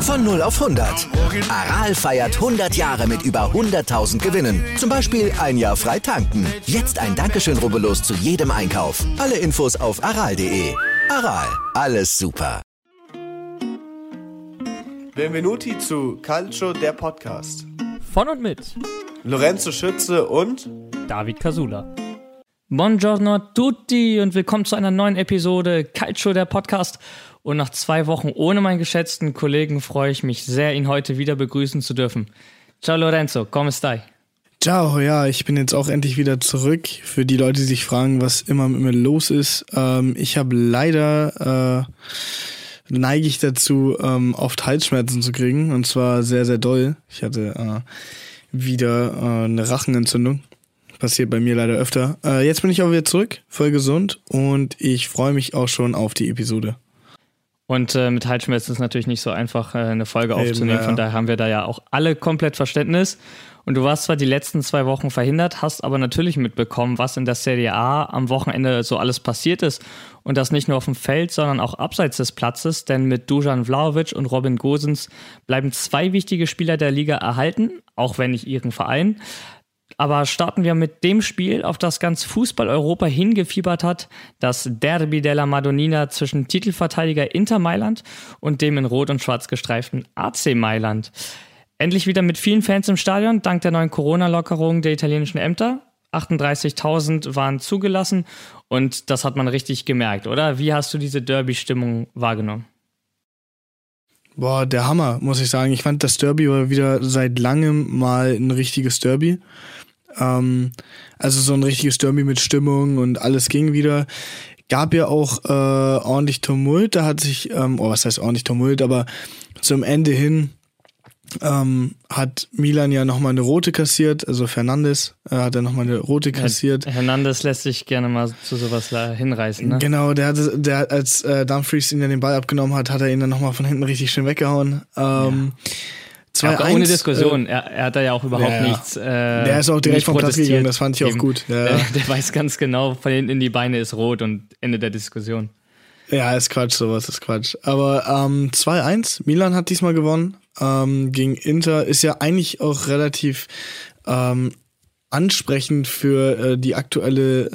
Von 0 auf 100. Aral feiert 100 Jahre mit über 100.000 Gewinnen. Zum Beispiel ein Jahr frei tanken. Jetzt ein Dankeschön, rubbellos zu jedem Einkauf. Alle Infos auf aral.de. Aral, alles super. Benvenuti zu Calcio, der Podcast. Von und mit Lorenzo Schütze und David Casula. Buongiorno a tutti und willkommen zu einer neuen Episode Calcio, der Podcast. Und nach zwei Wochen ohne meinen geschätzten Kollegen freue ich mich sehr, ihn heute wieder begrüßen zu dürfen. Ciao Lorenzo, come stai? Ciao, ja, ich bin jetzt auch endlich wieder zurück. Für die Leute, die sich fragen, was immer mit mir los ist. Ähm, ich habe leider, äh, neige ich dazu, ähm, oft Halsschmerzen zu kriegen. Und zwar sehr, sehr doll. Ich hatte äh, wieder äh, eine Rachenentzündung. Passiert bei mir leider öfter. Äh, jetzt bin ich auch wieder zurück, voll gesund. Und ich freue mich auch schon auf die Episode. Und äh, mit Halsschmerzen ist es natürlich nicht so einfach, äh, eine Folge Eben, aufzunehmen. ja. Von daher haben wir da ja auch alle komplett Verständnis. Und du warst zwar die letzten zwei Wochen verhindert, hast aber natürlich mitbekommen, was in der Serie A am Wochenende so alles passiert ist. Und das nicht nur auf dem Feld, sondern auch abseits des Platzes. Denn mit Dujan Vlahovic und Robin Gosens bleiben zwei wichtige Spieler der Liga erhalten, auch wenn nicht ihren Verein. Aber starten wir mit dem Spiel, auf das ganz Fußball-Europa hingefiebert hat, das Derby della Madonnina zwischen Titelverteidiger Inter Mailand und dem in Rot und Schwarz gestreiften AC Mailand. Endlich wieder mit vielen Fans im Stadion, dank der neuen Corona-Lockerung der italienischen Ämter. 38.000 waren zugelassen und das hat man richtig gemerkt, oder? Wie hast du diese Derby-Stimmung wahrgenommen? Boah, der Hammer, muss ich sagen. Ich fand, das Derby war wieder seit langem mal ein richtiges Derby. Ähm, also so ein richtiges Derby mit Stimmung und alles ging wieder. Gab ja auch äh, ordentlich Tumult. Da hat sich, ähm, oh, was heißt ordentlich Tumult, aber zum Ende hin ähm, hat Milan ja nochmal eine rote kassiert. Also Fernandes äh, hat ja nochmal eine rote kassiert. Hernandez lässt sich gerne mal zu sowas hinreißen, ne? Genau, der hatte, der hat, als äh, Dumfries ihn dann den Ball abgenommen hat, hat er ihn dann nochmal von hinten richtig schön weggehauen. Ähm, Aber 2-1, ohne Diskussion. er, er hat da ja auch überhaupt ja, ja. nichts. Äh, Der ist auch direkt vom Platz gegangen, das fand ich auch Eben. gut. Ja, Der, ja. der weiß ganz genau, von hinten in die Beine ist rot und Ende der Diskussion. Ja, ist Quatsch, sowas ist Quatsch. Aber ähm, 2-1, Milan hat diesmal gewonnen ähm, gegen Inter. Ist ja eigentlich auch relativ ähm, ansprechend für äh, die aktuelle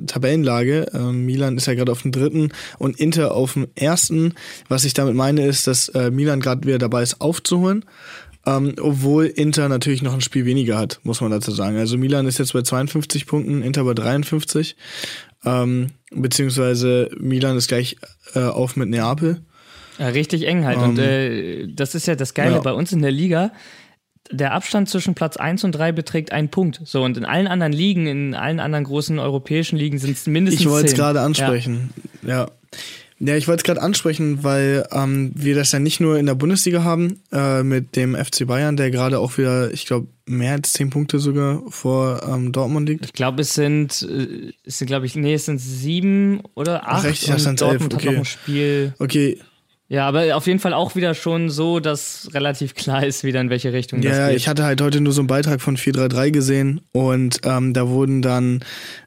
äh, Tabellenlage. Ähm, Milan ist ja gerade auf dem dritten und Inter auf dem ersten. Was ich damit meine, ist, dass äh, Milan gerade wieder dabei ist, aufzuholen. Ähm, obwohl Inter natürlich noch ein Spiel weniger hat, muss man dazu sagen. Also Milan ist jetzt bei 52 Punkten, Inter bei 53. Ähm, beziehungsweise Milan ist gleich äh, auf mit Neapel. Ja, richtig eng halt. und äh, das ist ja das Geile Ähm, ja. bei uns in der Liga. Der Abstand zwischen Platz 1 und 3 beträgt einen Punkt. So, und in allen anderen Ligen, in allen anderen großen europäischen Ligen sind es mindestens Ich wollte es gerade ansprechen. Ja. ja. ich wollte es gerade ansprechen, weil ähm, wir das ja nicht nur in der Bundesliga haben, äh, mit dem FC Bayern, der gerade auch wieder, ich glaube, mehr als zehn Punkte sogar vor ähm, Dortmund liegt. Ich glaube, es sind, äh, es sind, glaube ich, nee, es sind sieben oder acht. echt? Ich dachte, es und elf, Dortmund hat okay. noch ein Spiel. Okay, Ja, aber auf jeden Fall auch wieder schon so, dass relativ klar ist, wieder in welche Richtung das Ja, geht. ich hatte halt heute nur so einen Beitrag von 433 gesehen und ähm, da wurden dann,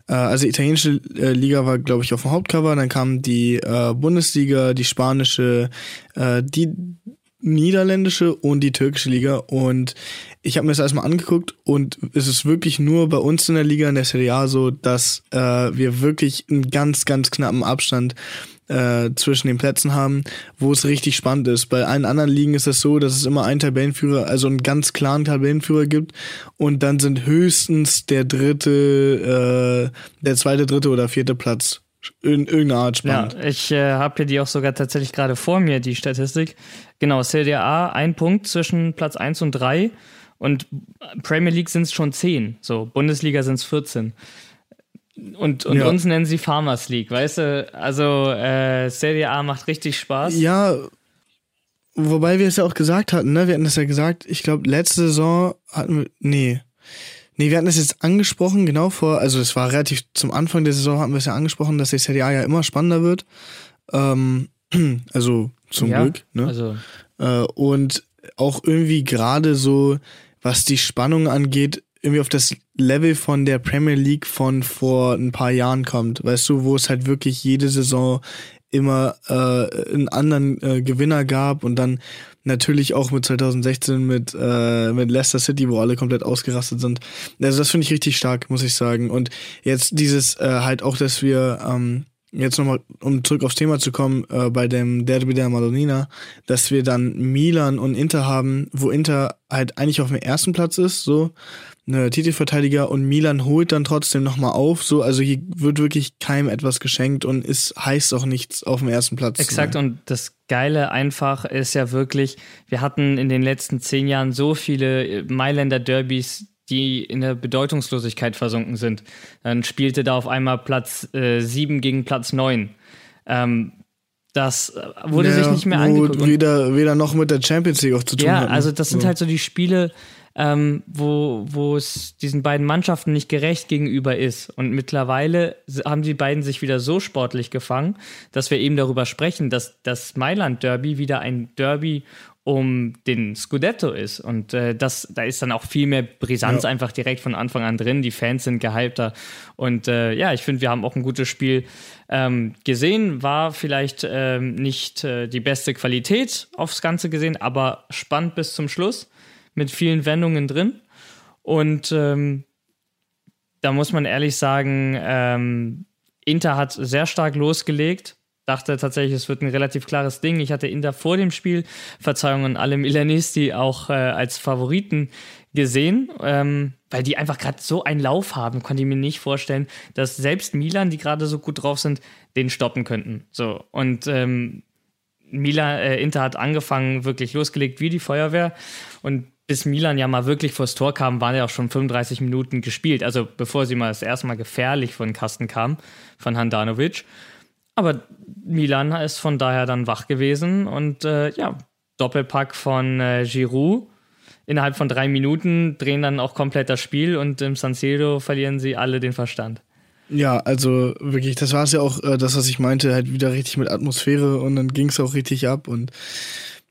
äh, also die italienische äh, Liga war, glaube ich, auf dem Hauptcover, dann kam die äh, Bundesliga, die spanische, äh, die niederländische und die türkische Liga und ich habe mir das erstmal angeguckt und es ist wirklich nur bei uns in der Liga, in der Serie A so, dass äh, wir wirklich einen ganz, ganz knappen Abstand äh, zwischen den Plätzen haben, wo es richtig spannend ist. Bei allen anderen Ligen ist es so, dass es immer einen Tabellenführer, also einen ganz klaren Tabellenführer gibt und dann sind höchstens der dritte, äh, der zweite, dritte oder vierte Platz in irgendeiner Art Ja, spannend. ich äh, habe hier die auch sogar tatsächlich gerade vor mir, die Statistik. Genau, Serie A, ein Punkt zwischen Platz 1 und 3 und Premier League sind es schon 10. So, Bundesliga sind es 14. Und, und Ja. uns nennen sie Farmers League, weißt du? Also äh, Serie A macht richtig Spaß. Ja, wobei wir es ja auch gesagt hatten, ne? Wir hatten das ja gesagt, ich glaube, letzte Saison hatten wir. Nee. Nee, wir hatten das jetzt angesprochen, genau vor, also es war relativ zum Anfang der Saison hatten wir es ja angesprochen, dass die Serie A ja immer spannender wird. Ähm, also zum Ja, Glück, ne? Also, Äh, und auch irgendwie gerade so, was die Spannung angeht, irgendwie auf das Level von der Premier League von vor ein paar Jahren kommt, weißt du, wo es halt wirklich jede Saison immer äh, einen anderen äh, Gewinner gab und dann natürlich auch mit 2016 mit, äh, mit Leicester City, wo alle komplett ausgerastet sind. Also das finde ich richtig stark, muss ich sagen. Und jetzt dieses äh, halt auch, dass wir ähm, jetzt nochmal, um zurück aufs Thema zu kommen, äh, bei dem Derby der Madonnina, dass wir dann Milan und Inter haben, wo Inter halt eigentlich auf dem ersten Platz ist, so eine Titelverteidiger und Milan holt dann trotzdem nochmal auf, so, also hier wird wirklich keinem etwas geschenkt und es heißt auch nichts auf dem ersten Platz. Exakt und das Geile einfach ist ja wirklich, wir hatten in den letzten zehn Jahren so viele Mailänder Derbys, die in der Bedeutungslosigkeit versunken sind. Dann spielte da auf einmal Platz äh, 7 gegen Platz 9. Ähm, das äh, wurde ja, sich nicht mehr angeguckt. Weder, weder noch mit der Champions League auch zu tun Ja, hatten. also das sind halt so die Spiele, ähm, wo, wo es diesen beiden Mannschaften nicht gerecht gegenüber ist. Und mittlerweile haben die beiden sich wieder so sportlich gefangen, dass wir eben darüber sprechen, dass das Mailand-Derby wieder ein Derby um den Scudetto ist. Und äh, das, da ist dann auch viel mehr Brisanz ja. einfach direkt von Anfang an drin. Die Fans sind gehypter. Und äh, ja, ich finde, wir haben auch ein gutes Spiel ähm, gesehen. War vielleicht ähm, nicht äh, die beste Qualität aufs Ganze gesehen, aber spannend bis zum Schluss mit vielen Wendungen drin. Und ähm, da muss man ehrlich sagen, ähm, Inter hat sehr stark losgelegt dachte tatsächlich, es wird ein relativ klares Ding. Ich hatte Inter vor dem Spiel, Verzeihung an alle Milanisti, auch äh, als Favoriten gesehen, ähm, weil die einfach gerade so einen Lauf haben, konnte ich mir nicht vorstellen, dass selbst Milan, die gerade so gut drauf sind, den stoppen könnten. So und ähm, Milan, äh, Inter hat angefangen, wirklich losgelegt wie die Feuerwehr und bis Milan ja mal wirklich vors Tor kam, waren ja auch schon 35 Minuten gespielt. Also bevor sie mal das erste Mal gefährlich von Kasten kam, von Handanovic. Aber Milan ist von daher dann wach gewesen und äh, ja, Doppelpack von äh, Giroud. Innerhalb von drei Minuten drehen dann auch komplett das Spiel und im San Siro verlieren sie alle den Verstand. Ja, also wirklich, das war es ja auch, äh, das, was ich meinte, halt wieder richtig mit Atmosphäre und dann ging es auch richtig ab und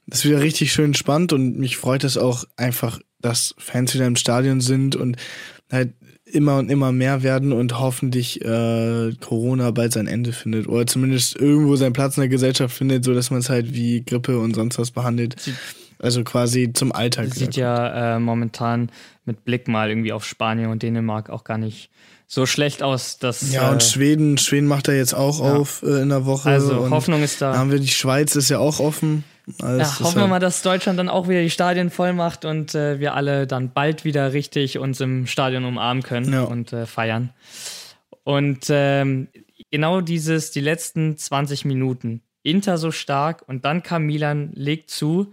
das ist wieder richtig schön spannend und mich freut es auch einfach, dass Fans wieder im Stadion sind und halt immer und immer mehr werden und hoffentlich äh, Corona bald sein Ende findet oder zumindest irgendwo seinen Platz in der Gesellschaft findet, so dass man es halt wie Grippe und sonst was behandelt. Also quasi zum Alltag. Sieht ja äh, momentan mit Blick mal irgendwie auf Spanien und Dänemark auch gar nicht so schlecht aus, dass. Ja, und äh, Schweden, Schweden macht er jetzt auch ja. auf äh, in der Woche. Also Hoffnung ist da. Da haben wir die Schweiz, ist ja auch offen. Also ja, hoffen wir halt mal, dass Deutschland dann auch wieder die Stadien voll macht und äh, wir alle dann bald wieder richtig uns im Stadion umarmen können ja. und äh, feiern. Und ähm, genau dieses, die letzten 20 Minuten, Inter so stark und dann kam Milan, legt zu.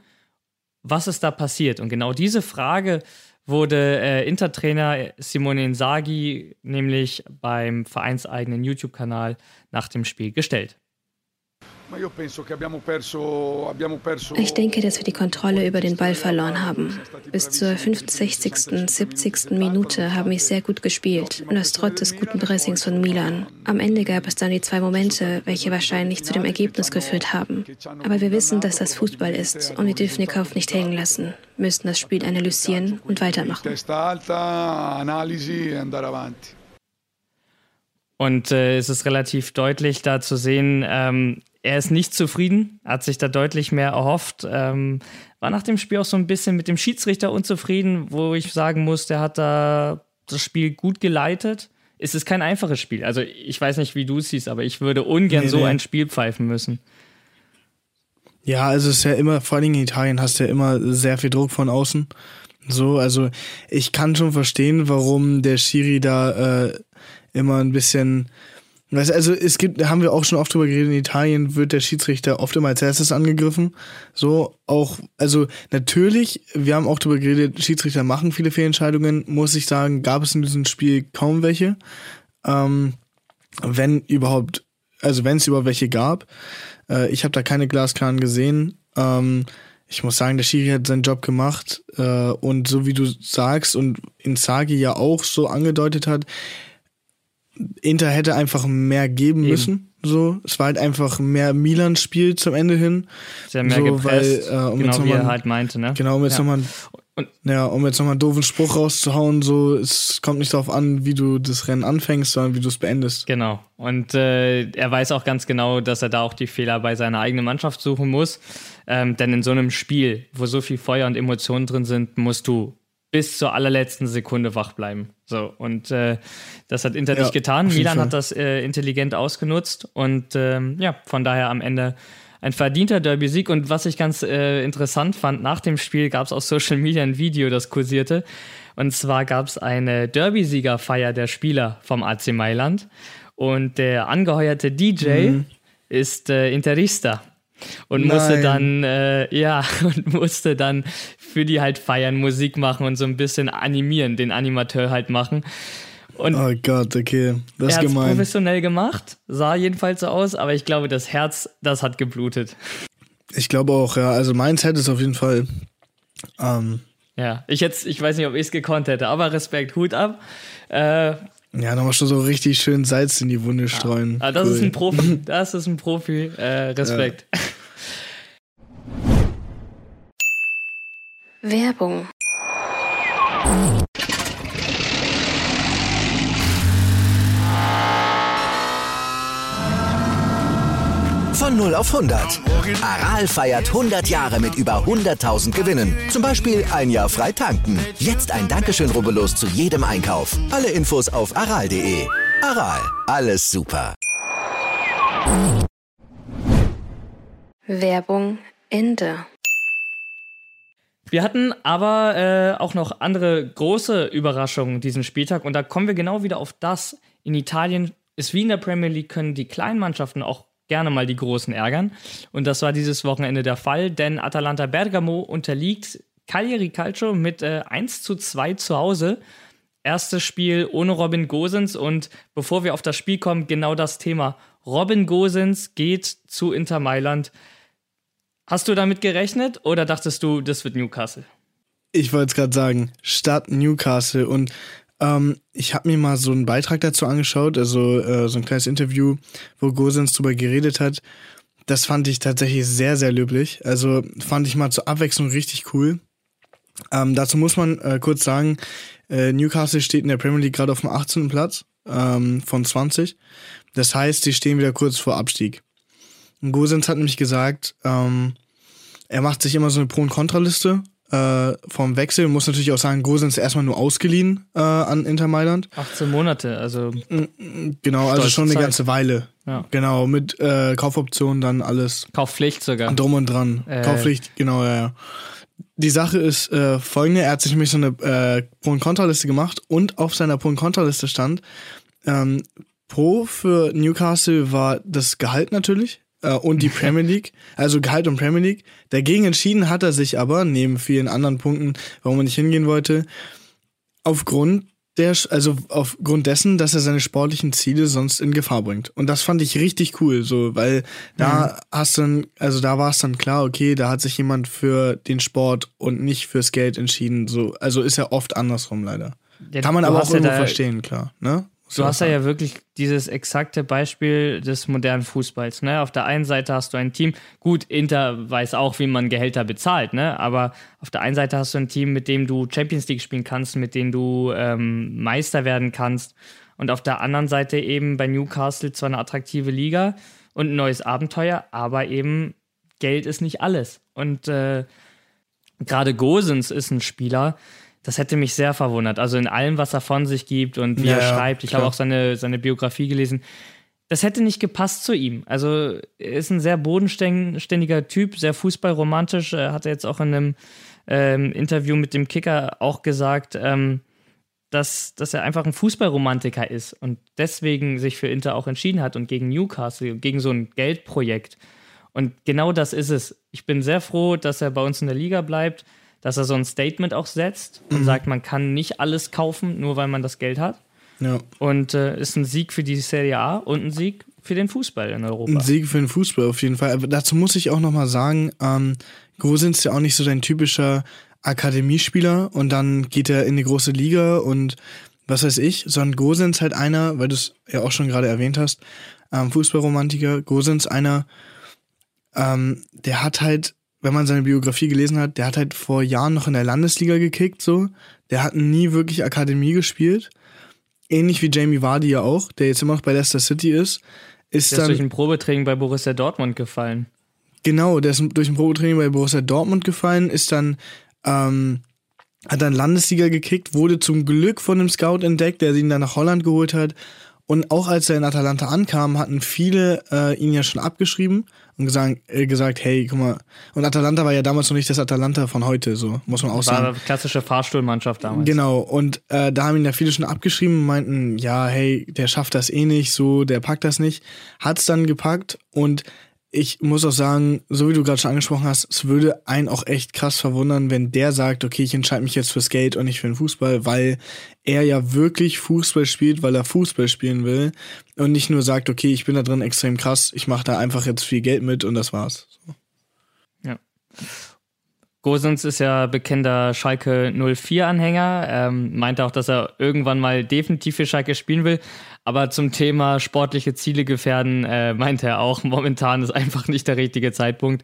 Was ist da passiert? Und genau diese Frage wurde äh, Intertrainer Simone Inzaghi nämlich beim vereinseigenen YouTube-Kanal nach dem Spiel gestellt. Ich denke, dass wir die Kontrolle über den Ball verloren haben. Bis zur 65., 70. Minute haben wir sehr gut gespielt und das trotz des guten Pressings von Milan. Am Ende gab es dann die zwei Momente, welche wahrscheinlich zu dem Ergebnis geführt haben. Aber wir wissen, dass das Fußball ist und wir dürfen den Kopf nicht hängen lassen, müssen das Spiel analysieren und weitermachen. Und äh, es ist relativ deutlich da zu sehen, ähm, er ist nicht zufrieden, hat sich da deutlich mehr erhofft. Ähm, war nach dem Spiel auch so ein bisschen mit dem Schiedsrichter unzufrieden, wo ich sagen muss, der hat da das Spiel gut geleitet. Es ist kein einfaches Spiel. Also ich weiß nicht, wie du es siehst, aber ich würde ungern nee, so nee. ein Spiel pfeifen müssen. Ja, also es ist ja immer, vor allem in Italien hast du ja immer sehr viel Druck von außen. So, also ich kann schon verstehen, warum der Schiri da äh, immer ein bisschen also es gibt, da haben wir auch schon oft drüber geredet, in Italien wird der Schiedsrichter oft immer als erstes angegriffen. So, auch, also natürlich, wir haben auch drüber geredet, Schiedsrichter machen viele Fehlentscheidungen, muss ich sagen, gab es in diesem Spiel kaum welche. Ähm, wenn überhaupt, also wenn es überhaupt welche gab. Äh, ich habe da keine Glasklaren gesehen. Ähm, ich muss sagen, der Schiri hat seinen Job gemacht äh, und so wie du sagst und Insagi ja auch so angedeutet hat, Inter hätte einfach mehr geben Eben. müssen. So, es war halt einfach mehr Milan-Spiel zum Ende hin. Sehr mehr so, gepresst, weil, äh, um genau wie er halt meinte, ne? Genau, um jetzt ja. nochmal und, ja, um jetzt nochmal einen doofen Spruch rauszuhauen, so, es kommt nicht darauf an, wie du das Rennen anfängst, sondern wie du es beendest. Genau. Und äh, er weiß auch ganz genau, dass er da auch die Fehler bei seiner eigenen Mannschaft suchen muss. Ähm, denn in so einem Spiel, wo so viel Feuer und Emotionen drin sind, musst du bis zur allerletzten Sekunde wach bleiben. So, und äh, das hat Inter ja, nicht getan. Milan hat das äh, intelligent ausgenutzt und ähm, ja, von daher am Ende ein verdienter Derby-Sieg. Und was ich ganz äh, interessant fand, nach dem Spiel gab es auf Social Media ein Video, das kursierte. Und zwar gab es eine Derby-Siegerfeier der Spieler vom AC Mailand. Und der angeheuerte DJ mhm. ist äh, Interista und Nein. musste dann äh, ja und musste dann für die halt feiern Musik machen und so ein bisschen animieren den Animateur halt machen und oh Gott, okay. Das ist er gemein. professionell gemacht, sah jedenfalls so aus, aber ich glaube, das Herz, das hat geblutet. Ich glaube auch, ja. Also meins hätte es auf jeden Fall. Ähm, ja, ich jetzt, ich weiß nicht, ob ich es gekonnt hätte, aber Respekt, Hut ab. Äh, ja, nochmal schon so richtig schön Salz in die Wunde streuen. Ah, das cool. ist ein Profi, das ist ein Profi. Äh, Respekt. Ja. Werbung Von 0 auf 100. Aral feiert 100 Jahre mit über 100.000 Gewinnen. Zum Beispiel ein Jahr frei tanken. Jetzt ein Dankeschön, rubbellos zu jedem Einkauf. Alle Infos auf aral.de. Aral, alles super. Werbung Ende. Wir hatten aber äh, auch noch andere große Überraschungen diesen Spieltag und da kommen wir genau wieder auf das. In Italien ist wie in der Premier League können die kleinen Mannschaften auch gerne mal die Großen ärgern. Und das war dieses Wochenende der Fall, denn Atalanta Bergamo unterliegt Cagliari Calcio mit äh, 1 zu 2 zu Hause. Erstes Spiel ohne Robin Gosens und bevor wir auf das Spiel kommen, genau das Thema. Robin Gosens geht zu Inter Mailand. Hast du damit gerechnet oder dachtest du, das wird Newcastle? Ich wollte es gerade sagen, Stadt Newcastle und ähm, ich habe mir mal so einen Beitrag dazu angeschaut, also äh, so ein kleines Interview, wo Gosens drüber geredet hat. Das fand ich tatsächlich sehr, sehr löblich. Also fand ich mal zur Abwechslung richtig cool. Ähm, dazu muss man äh, kurz sagen, äh, Newcastle steht in der Premier League gerade auf dem 18. Platz ähm, von 20. Das heißt, sie stehen wieder kurz vor Abstieg. Gosens hat nämlich gesagt, ähm, er macht sich immer so eine Pro- und Kontraliste äh, vom Wechsel. Muss natürlich auch sagen, Gosens ist erstmal nur ausgeliehen äh, an Inter Mailand. 18 Monate, also. Genau, also schon eine Zeit. ganze Weile. Ja. Genau, mit äh, Kaufoptionen dann alles. Kaufpflicht sogar. Drum und dran. Äh. Kaufpflicht, genau, ja, ja. Die Sache ist äh, folgende, er hat sich nämlich so eine äh, Pro- und Kontraliste gemacht und auf seiner Pro- und Kontraliste stand, ähm, Pro für Newcastle war das Gehalt natürlich, und die Premier League, also Gehalt und Premier League. Dagegen entschieden hat er sich aber, neben vielen anderen Punkten, warum er nicht hingehen wollte, aufgrund der, also aufgrund dessen, dass er seine sportlichen Ziele sonst in Gefahr bringt. Und das fand ich richtig cool, so, weil da mhm. hast du dann, also da war es dann klar, okay, da hat sich jemand für den Sport und nicht fürs Geld entschieden, so, also ist ja oft andersrum leider. Ja, Kann man aber auch irgendwo ja verstehen, klar, ne? Du hast ja, ja wirklich dieses exakte Beispiel des modernen Fußballs. Ne? Auf der einen Seite hast du ein Team, gut, Inter weiß auch, wie man Gehälter bezahlt, ne? aber auf der einen Seite hast du ein Team, mit dem du Champions League spielen kannst, mit dem du ähm, Meister werden kannst. Und auf der anderen Seite eben bei Newcastle zwar eine attraktive Liga und ein neues Abenteuer, aber eben Geld ist nicht alles. Und äh, gerade Gosens ist ein Spieler, das hätte mich sehr verwundert. Also in allem, was er von sich gibt und wie ja, er schreibt. Ich habe auch seine, seine Biografie gelesen. Das hätte nicht gepasst zu ihm. Also er ist ein sehr bodenständiger Typ, sehr fußballromantisch. Er hat jetzt auch in einem ähm, Interview mit dem Kicker auch gesagt, ähm, dass, dass er einfach ein Fußballromantiker ist und deswegen sich für Inter auch entschieden hat und gegen Newcastle, gegen so ein Geldprojekt. Und genau das ist es. Ich bin sehr froh, dass er bei uns in der Liga bleibt dass er so ein Statement auch setzt und mhm. sagt, man kann nicht alles kaufen, nur weil man das Geld hat. Ja. Und äh, ist ein Sieg für die Serie A und ein Sieg für den Fußball in Europa. Ein Sieg für den Fußball auf jeden Fall. Aber dazu muss ich auch nochmal sagen, ähm, Gosens ist ja auch nicht so dein typischer Akademiespieler und dann geht er in die große Liga und was weiß ich, sondern Gosens halt einer, weil du es ja auch schon gerade erwähnt hast, ähm, Fußballromantiker, Gosens einer, ähm, der hat halt, wenn man seine Biografie gelesen hat, der hat halt vor Jahren noch in der Landesliga gekickt, so. Der hat nie wirklich Akademie gespielt. Ähnlich wie Jamie Vardy ja auch, der jetzt immer noch bei Leicester City ist. Ist der dann, ist durch ein Probetraining bei Borussia Dortmund gefallen. Genau, der ist durch ein Probetraining bei Borussia Dortmund gefallen, ist dann, ähm, hat dann Landesliga gekickt, wurde zum Glück von einem Scout entdeckt, der ihn dann nach Holland geholt hat. Und auch als er in Atalanta ankam, hatten viele äh, ihn ja schon abgeschrieben und gesagt, äh, gesagt, hey, guck mal. Und Atalanta war ja damals noch nicht das Atalanta von heute, so muss man auch sagen. War eine klassische Fahrstuhlmannschaft damals. Genau. Und äh, da haben ihn ja viele schon abgeschrieben und meinten, ja, hey, der schafft das eh nicht, so, der packt das nicht. Hat's dann gepackt und ich muss auch sagen, so wie du gerade schon angesprochen hast, es würde einen auch echt krass verwundern, wenn der sagt, okay, ich entscheide mich jetzt fürs Skate und nicht für den Fußball, weil er ja wirklich Fußball spielt, weil er Fußball spielen will und nicht nur sagt, okay, ich bin da drin extrem krass, ich mache da einfach jetzt viel Geld mit und das war's. So. Ja. Gosens ist ja bekannter Schalke 04-Anhänger, ähm, meinte auch, dass er irgendwann mal definitiv für Schalke spielen will. Aber zum Thema sportliche Ziele gefährden, äh, meinte er auch, momentan ist einfach nicht der richtige Zeitpunkt.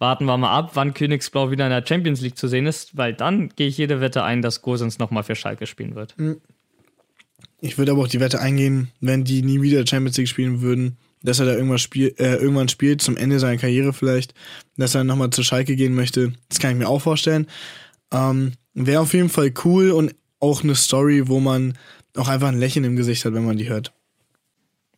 Warten wir mal ab, wann Königsblau wieder in der Champions League zu sehen ist, weil dann gehe ich jede Wette ein, dass Gosens nochmal für Schalke spielen wird. Hm. Ich würde aber auch die Wette eingehen, wenn die nie wieder Champions League spielen würden, dass er da irgendwas spiel, äh, irgendwann spielt, zum Ende seiner Karriere vielleicht, dass er nochmal zur Schalke gehen möchte. Das kann ich mir auch vorstellen. Ähm, Wäre auf jeden Fall cool und auch eine Story, wo man auch einfach ein Lächeln im Gesicht hat, wenn man die hört.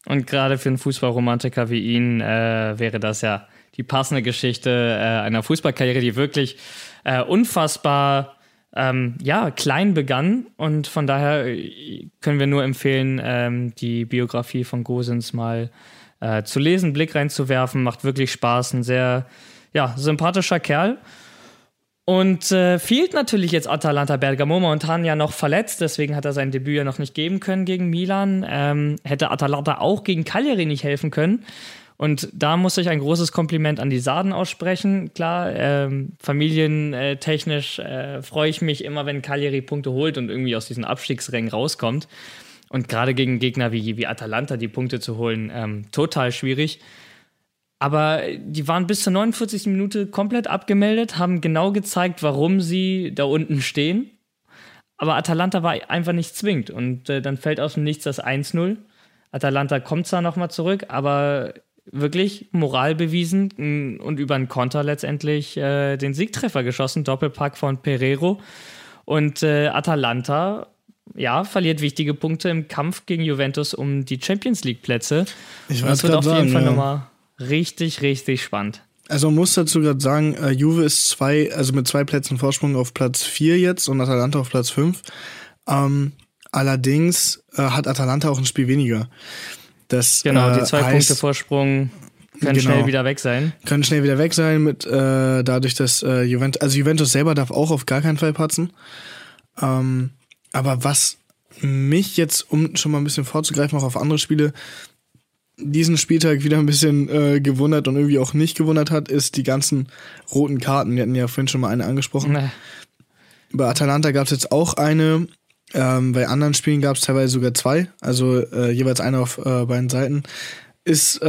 Und gerade für einen Fußballromantiker wie ihn äh, wäre das ja die passende Geschichte äh, einer Fußballkarriere, die wirklich äh, unfassbar ähm, ja, klein begann. Und von daher äh, können wir nur empfehlen, ähm, die Biografie von Gosens mal äh, zu lesen, Blick reinzuwerfen. Macht wirklich Spaß. Ein sehr ja, sympathischer Kerl. Und äh, fehlt natürlich jetzt Atalanta Bergamo momentan ja noch verletzt, deswegen hat er sein Debüt ja noch nicht geben können gegen Milan. Ähm, hätte Atalanta auch gegen Cagliari nicht helfen können. Und da muss ich ein großes Kompliment an die Sarden aussprechen. Klar, ähm, familientechnisch äh, freue ich mich immer, wenn Cagliari Punkte holt und irgendwie aus diesen Abstiegsrängen rauskommt. Und gerade gegen Gegner wie, wie Atalanta die Punkte zu holen, ähm, total schwierig. Aber die waren bis zur 49. Minute komplett abgemeldet, haben genau gezeigt, warum sie da unten stehen. Aber Atalanta war einfach nicht zwingend. Und äh, dann fällt aus dem Nichts das 1-0. Atalanta kommt zwar nochmal zurück, aber wirklich Moral bewiesen und über einen Konter letztendlich äh, den Siegtreffer geschossen. Doppelpack von Pereiro. Und äh, Atalanta ja, verliert wichtige Punkte im Kampf gegen Juventus um die Champions League Plätze. Ich weiß das wird auf jeden sagen, Fall ja. nochmal richtig, richtig spannend. Also man muss dazu gerade sagen, äh, Juve ist zwei, also mit zwei Plätzen Vorsprung auf Platz 4 jetzt und Atalanta auf Platz 5. Ähm, allerdings äh, hat Atalanta auch ein Spiel weniger. Das, genau, die äh, zwei heißt, Punkte Vorsprung können genau, schnell wieder weg sein. Können schnell wieder weg sein mit äh, dadurch, dass äh, Juventus, also Juventus selber darf auch auf gar keinen Fall patzen. Ähm, aber was mich jetzt, um schon mal ein bisschen vorzugreifen, auch auf andere Spiele, diesen Spieltag wieder ein bisschen äh, gewundert und irgendwie auch nicht gewundert hat, ist die ganzen roten Karten. Wir hatten ja vorhin schon mal eine angesprochen. Nee. Bei Atalanta gab es jetzt auch eine. Ähm, bei anderen Spielen gab es teilweise sogar zwei, also äh, jeweils eine auf äh, beiden Seiten. Ist, äh,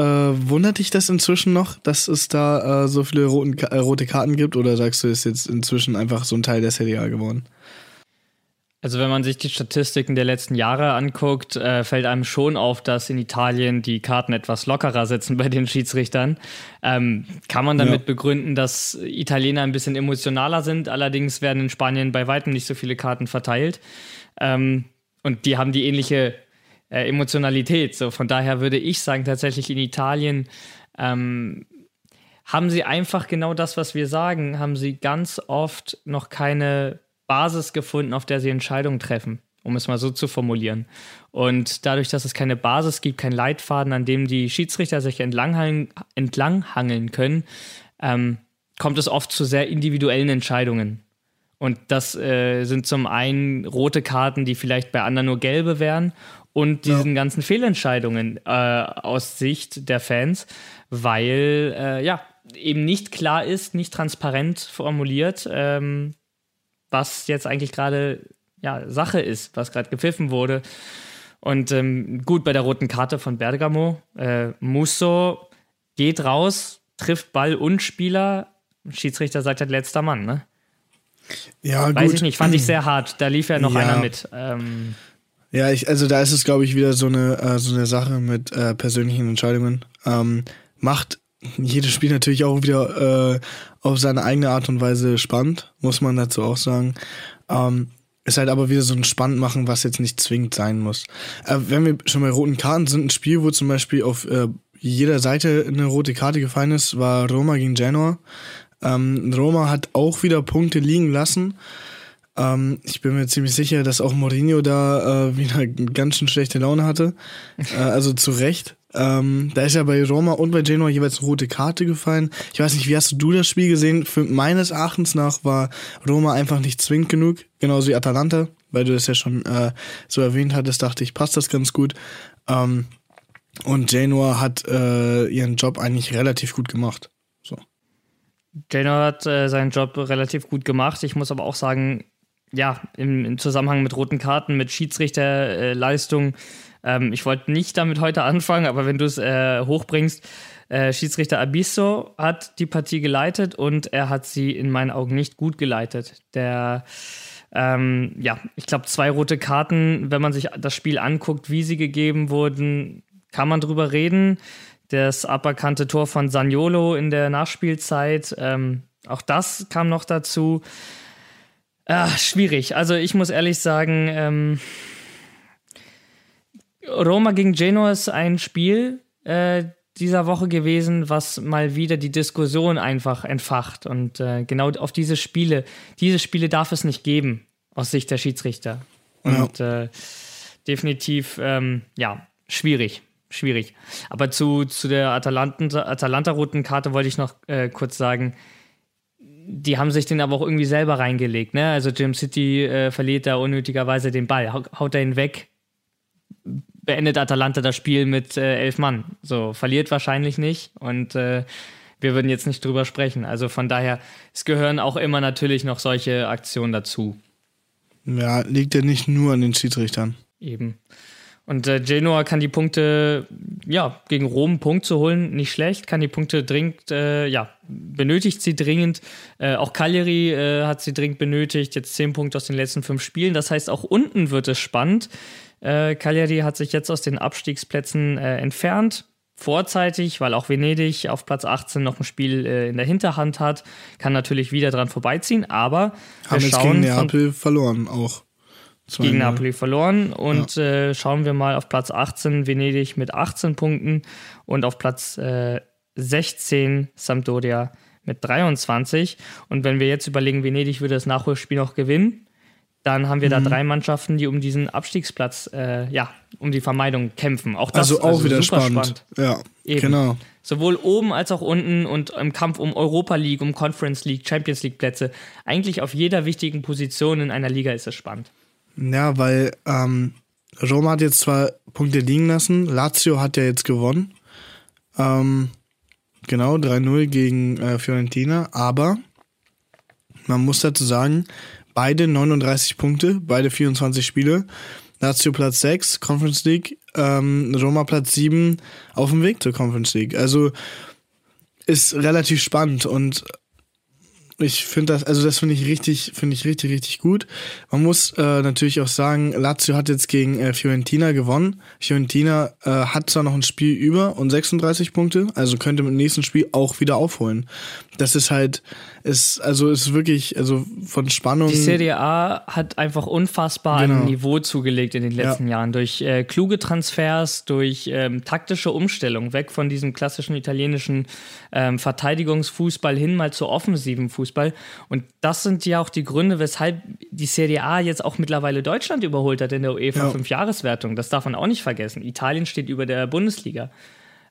wundert dich das inzwischen noch, dass es da äh, so viele roten, äh, rote Karten gibt oder sagst du, ist jetzt inzwischen einfach so ein Teil der Serie A geworden? Also wenn man sich die Statistiken der letzten Jahre anguckt, äh, fällt einem schon auf, dass in Italien die Karten etwas lockerer sitzen bei den Schiedsrichtern. Ähm, kann man damit ja. begründen, dass Italiener ein bisschen emotionaler sind. Allerdings werden in Spanien bei weitem nicht so viele Karten verteilt. Ähm, und die haben die ähnliche äh, Emotionalität. So von daher würde ich sagen, tatsächlich in Italien ähm, haben sie einfach genau das, was wir sagen, haben sie ganz oft noch keine Basis gefunden, auf der sie Entscheidungen treffen, um es mal so zu formulieren. Und dadurch, dass es keine Basis gibt, kein Leitfaden, an dem die Schiedsrichter sich entlanghangeln, entlanghangeln können, ähm, kommt es oft zu sehr individuellen Entscheidungen. Und das äh, sind zum einen rote Karten, die vielleicht bei anderen nur gelbe wären, und diesen ja. ganzen Fehlentscheidungen äh, aus Sicht der Fans, weil äh, ja eben nicht klar ist, nicht transparent formuliert, ähm, was jetzt eigentlich gerade ja, Sache ist, was gerade gepfiffen wurde. Und ähm, gut bei der roten Karte von Bergamo. Äh, Musso geht raus, trifft Ball und Spieler. Schiedsrichter sagt halt letzter Mann, ne? Ja, Weiß gut. ich nicht, fand ich sehr hart. Da lief ja noch Ja. einer mit. Ähm, Ja, ich, also da ist es, glaube ich, wieder so eine, äh, so eine Sache mit äh, persönlichen Entscheidungen. Ähm, macht jedes Spiel natürlich auch wieder äh, auf seine eigene Art und Weise spannend, muss man dazu auch sagen. Ähm, ist halt aber wieder so ein Spannend machen, was jetzt nicht zwingend sein muss. Äh, wenn wir schon bei roten Karten sind, ein Spiel, wo zum Beispiel auf äh, jeder Seite eine rote Karte gefallen ist, war Roma gegen Genoa. Ähm, Roma hat auch wieder Punkte liegen lassen. Ähm, ich bin mir ziemlich sicher, dass auch Mourinho da äh, wieder ganz schön schlechte Laune hatte. äh, also zu Recht. Ähm, da ist ja bei Roma und bei Genoa jeweils eine rote Karte gefallen. Ich weiß nicht, wie hast du das Spiel gesehen? Für meines Erachtens nach war Roma einfach nicht zwingend genug, genauso wie Atalanta, weil du das ja schon äh, so erwähnt hattest, dachte ich, passt das ganz gut. Ähm, und Genoa hat äh, ihren Job eigentlich relativ gut gemacht. So. Genoa hat äh, seinen Job relativ gut gemacht. Ich muss aber auch sagen, ja, im, im Zusammenhang mit roten Karten, mit Schiedsrichterleistung, ähm, ich wollte nicht damit heute anfangen, aber wenn du es äh, hochbringst, äh, Schiedsrichter Abisso hat die Partie geleitet und er hat sie in meinen Augen nicht gut geleitet. Der ähm, ja, ich glaube, zwei rote Karten, wenn man sich das Spiel anguckt, wie sie gegeben wurden, kann man drüber reden. Das aberkannte Tor von Saniolo in der Nachspielzeit, ähm, auch das kam noch dazu. Ah, schwierig. Also ich muss ehrlich sagen, ähm, Roma gegen Genoa ist ein Spiel äh, dieser Woche gewesen, was mal wieder die Diskussion einfach entfacht. Und äh, genau auf diese Spiele, diese Spiele darf es nicht geben, aus Sicht der Schiedsrichter. Und äh, definitiv, ähm, ja, schwierig. Schwierig. Aber zu, zu der Atalanta- Atalanta-roten Karte wollte ich noch äh, kurz sagen, die haben sich den aber auch irgendwie selber reingelegt. Ne? Also Jim City äh, verliert da unnötigerweise den Ball, hau- haut er ihn weg, beendet Atalanta das Spiel mit äh, elf Mann. So, verliert wahrscheinlich nicht und äh, wir würden jetzt nicht drüber sprechen. Also von daher, es gehören auch immer natürlich noch solche Aktionen dazu. Ja, liegt ja nicht nur an den Schiedsrichtern. Eben. Und äh, Genoa kann die Punkte, ja, gegen Rom einen Punkt zu holen, nicht schlecht, kann die Punkte dringend, äh, ja, benötigt sie dringend. Äh, auch Cagliari äh, hat sie dringend benötigt, jetzt zehn Punkte aus den letzten fünf Spielen. Das heißt, auch unten wird es spannend. Äh, Cagliari hat sich jetzt aus den Abstiegsplätzen äh, entfernt, vorzeitig, weil auch Venedig auf Platz 18 noch ein Spiel äh, in der Hinterhand hat, kann natürlich wieder dran vorbeiziehen, aber Haben wir jetzt gegen Neapel verloren auch. gegen 2-0. Napoli verloren. Und äh, schauen wir mal auf Platz 18 Venedig mit 18 Punkten und auf Platz äh, 16 Sampdoria mit 23. Und wenn wir jetzt überlegen, Venedig würde das Nachholspiel noch gewinnen, dann haben wir Mhm. da drei Mannschaften, die um diesen Abstiegsplatz, äh, ja, um die Vermeidung kämpfen. Auch das Also auch wieder super spannend. Ja, Eben. genau. Sowohl oben als auch unten und im Kampf um Europa League, um Conference League, Champions League Plätze. Eigentlich auf jeder wichtigen Position in einer Liga ist es spannend. Ja, weil ähm, Roma hat jetzt zwar Punkte liegen lassen, Lazio hat ja jetzt gewonnen. Ähm, genau, 3-0 gegen äh, Fiorentina, aber man muss dazu sagen, beide 39 Punkte, beide 24 Spiele. Lazio Platz 6, Conference League, ähm, Roma Platz 7 auf dem Weg zur Conference League. Also ist relativ spannend und ich finde das, also das finde ich richtig, finde ich richtig, richtig gut. Man muss äh, natürlich auch sagen, Lazio hat jetzt gegen äh, Fiorentina gewonnen. Fiorentina äh, hat zwar noch ein Spiel über und 36 Punkte, also könnte mit dem nächsten Spiel auch wieder aufholen. Das ist halt, ist, also ist wirklich, also von Spannung. Die Serie A hat einfach unfassbar Genau. Niveau zugelegt in den letzten Jahren. Durch äh, kluge Transfers, durch ähm, taktische Umstellung, weg von diesem klassischen italienischen ähm, Verteidigungsfußball hin mal zu offensiven Fußball. Und das sind ja auch die Gründe, weshalb die Serie A jetzt auch mittlerweile Deutschland überholt hat in der UEFA Ja. 5-Jahreswertung. Das darf man auch nicht vergessen. Italien steht über der Bundesliga.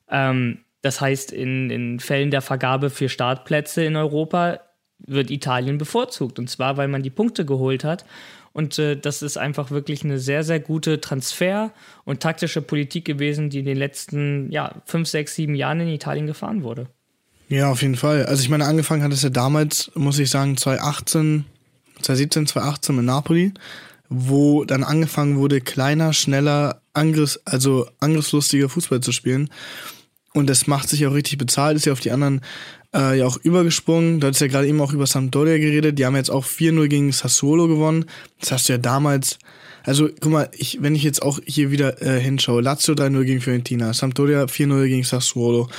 Ähm, das heißt, in, in Fällen der Vergabe für Startplätze in Europa wird Italien bevorzugt. Und zwar, weil man die Punkte geholt hat. Und äh, das ist einfach wirklich eine sehr, sehr gute Transfer- und taktische Politik gewesen, die in den letzten ja, fünf, sechs, sieben Jahren in Italien gefahren wurde. Ja, auf jeden Fall. Also ich meine, angefangen hat es ja damals, muss ich sagen, 2018, 2017, 2018 mit Napoli, wo dann angefangen wurde, kleiner, schneller, Angriffs, also angriffslustiger Fußball zu spielen. Und das macht sich auch richtig bezahlt, ist ja auf die anderen äh, ja auch übergesprungen. Du hast ja gerade eben auch über Sampdoria geredet. Die haben jetzt auch 4-0 gegen Sassuolo gewonnen. Das hast du ja damals. Also, guck mal, ich, wenn ich jetzt auch hier wieder äh, hinschaue, Lazio 3-0 gegen Fiorentina, Sampdoria 4-0 gegen Sassuolo.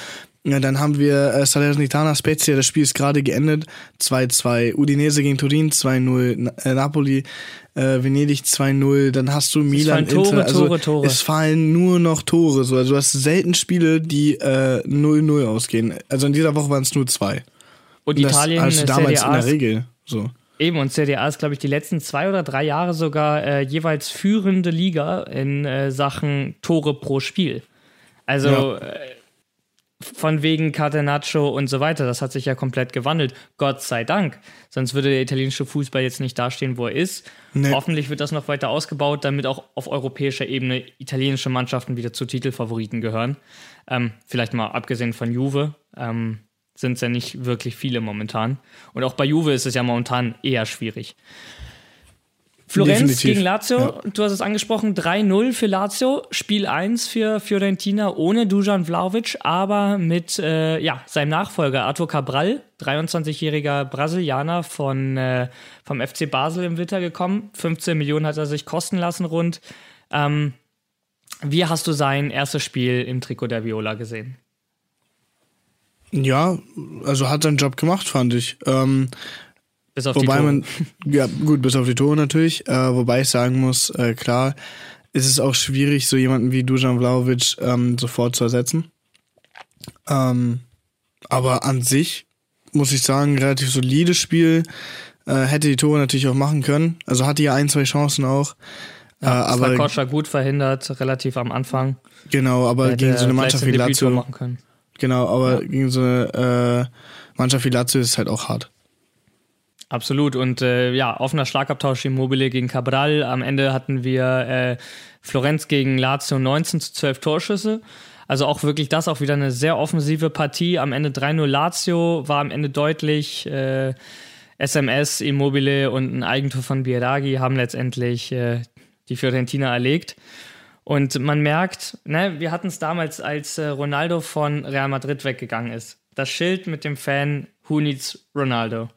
Ja, dann haben wir äh, Salernitana Spezia, das Spiel ist gerade geendet, 2-2. Udinese gegen Turin 2-0, äh, Napoli äh, Venedig 2-0, dann hast du Milan, Tore, Inter, also Tore, Tore. es fallen nur noch Tore. So. Also du hast selten Spiele, die 0-0 äh, ausgehen. Also in dieser Woche waren es nur zwei. Und, und Italien das, also damals in der Regel. So. Eben, und CDA ist, glaube ich, die letzten zwei oder drei Jahre sogar äh, jeweils führende Liga in äh, Sachen Tore pro Spiel. Also ja. Von wegen Catenaccio und so weiter. Das hat sich ja komplett gewandelt. Gott sei Dank. Sonst würde der italienische Fußball jetzt nicht dastehen, wo er ist. Nee. Hoffentlich wird das noch weiter ausgebaut, damit auch auf europäischer Ebene italienische Mannschaften wieder zu Titelfavoriten gehören. Ähm, vielleicht mal abgesehen von Juve. Ähm, sind es ja nicht wirklich viele momentan. Und auch bei Juve ist es ja momentan eher schwierig. Florenz Definitiv. gegen Lazio, ja. du hast es angesprochen, 3-0 für Lazio, Spiel 1 für Fiorentina ohne Dujan Vlaovic, aber mit äh, ja, seinem Nachfolger Arthur Cabral, 23-jähriger Brasilianer von, äh, vom FC Basel im Winter gekommen. 15 Millionen hat er sich kosten lassen rund. Ähm, wie hast du sein erstes Spiel im Trikot der Viola gesehen? Ja, also hat seinen Job gemacht, fand ich. Ähm, bis auf wobei die Tore. man, ja, gut, bis auf die Tore natürlich. Äh, wobei ich sagen muss, äh, klar, ist es auch schwierig, so jemanden wie Dujan Vlaovic ähm, sofort zu ersetzen. Ähm, aber an sich muss ich sagen, relativ solides Spiel. Äh, hätte die Tore natürlich auch machen können. Also hatte ja ein, zwei Chancen auch. Ja, äh, aber Koscha gut verhindert, relativ am Anfang. Genau, aber gegen so eine Mannschaft wie Lazio. Genau, aber ja. gegen so eine äh, Mannschaft wie Lazio ist es halt auch hart. Absolut. Und äh, ja, offener Schlagabtausch Immobile gegen Cabral. Am Ende hatten wir äh, Florenz gegen Lazio 19 zu 12 Torschüsse. Also auch wirklich das, auch wieder eine sehr offensive Partie. Am Ende 3-0 Lazio war am Ende deutlich. Äh, SMS, Immobile und ein Eigentor von Biragi haben letztendlich äh, die Fiorentina erlegt. Und man merkt, ne, wir hatten es damals, als äh, Ronaldo von Real Madrid weggegangen ist. Das Schild mit dem Fan Who needs Ronaldo.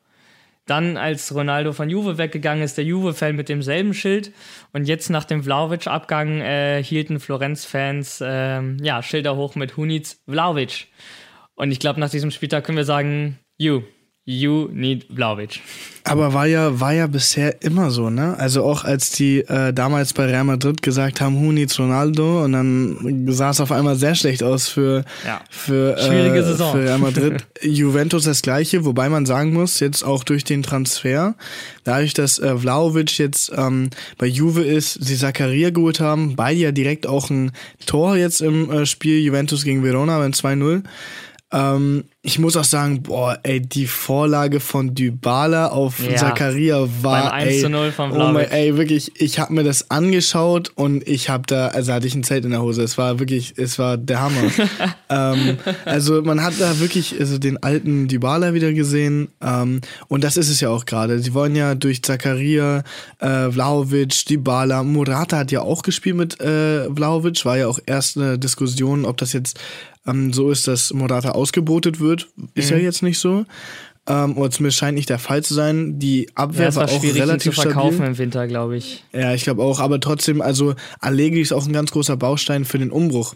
Dann, als Ronaldo von Juve weggegangen ist, der Juve-Fan mit demselben Schild. Und jetzt nach dem Vlaovic-Abgang äh, hielten Florenz-Fans äh, ja, Schilder hoch mit Hunitz Vlaovic. Und ich glaube, nach diesem Spieltag können wir sagen, you, You need Vlaovic. Aber war ja, war ja bisher immer so, ne? Also auch als die äh, damals bei Real Madrid gesagt haben, who needs Ronaldo? Und dann sah es auf einmal sehr schlecht aus für, ja. für, äh, Saison. für Real Madrid. Juventus das gleiche, wobei man sagen muss, jetzt auch durch den Transfer, dadurch, dass äh, Vlaovic jetzt ähm, bei Juve ist, sie Zakaria geholt haben, beide ja direkt auch ein Tor jetzt im äh, Spiel Juventus gegen Verona beim 2-0. Ähm, ich muss auch sagen, boah, ey, die Vorlage von Dybala auf ja, Zakaria war beim 1 zu 0 von oh mein, ey, wirklich, ich habe mir das angeschaut und ich habe da, also hatte ich ein Zelt in der Hose. Es war wirklich, es war der Hammer. ähm, also man hat da wirklich also den alten Dybala wieder gesehen ähm, und das ist es ja auch gerade. Sie wollen ja durch Zakaria, äh, Vlahovic, Dybala, Morata hat ja auch gespielt mit äh, Vlahovic, war ja auch erst eine Diskussion, ob das jetzt ähm, so ist, dass Morata ausgebotet wird. Ist mhm. ja jetzt nicht so. Ähm, oder zumindest scheint nicht der Fall zu sein. Die Abwehr ja, war, war auch relativ zu verkaufen stabil. im Winter, glaube ich. Ja, ich glaube auch. Aber trotzdem, also Allegri ist auch ein ganz großer Baustein für den Umbruch.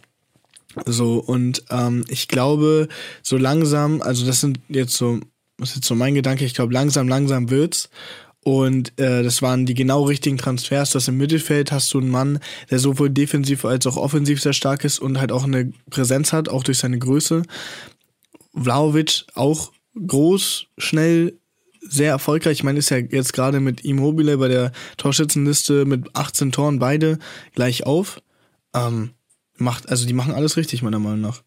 So, und ähm, ich glaube, so langsam, also das sind jetzt so, das ist jetzt so mein Gedanke, ich glaube, langsam, langsam wird's. Und äh, das waren die genau richtigen Transfers. Das im Mittelfeld hast du einen Mann, der sowohl defensiv als auch offensiv sehr stark ist und halt auch eine Präsenz hat, auch durch seine Größe. Vlaovic auch groß, schnell, sehr erfolgreich. Ich meine, ist ja jetzt gerade mit Immobile bei der Torschützenliste mit 18 Toren beide gleich auf. Ähm, macht, also die machen alles richtig, meiner Meinung nach.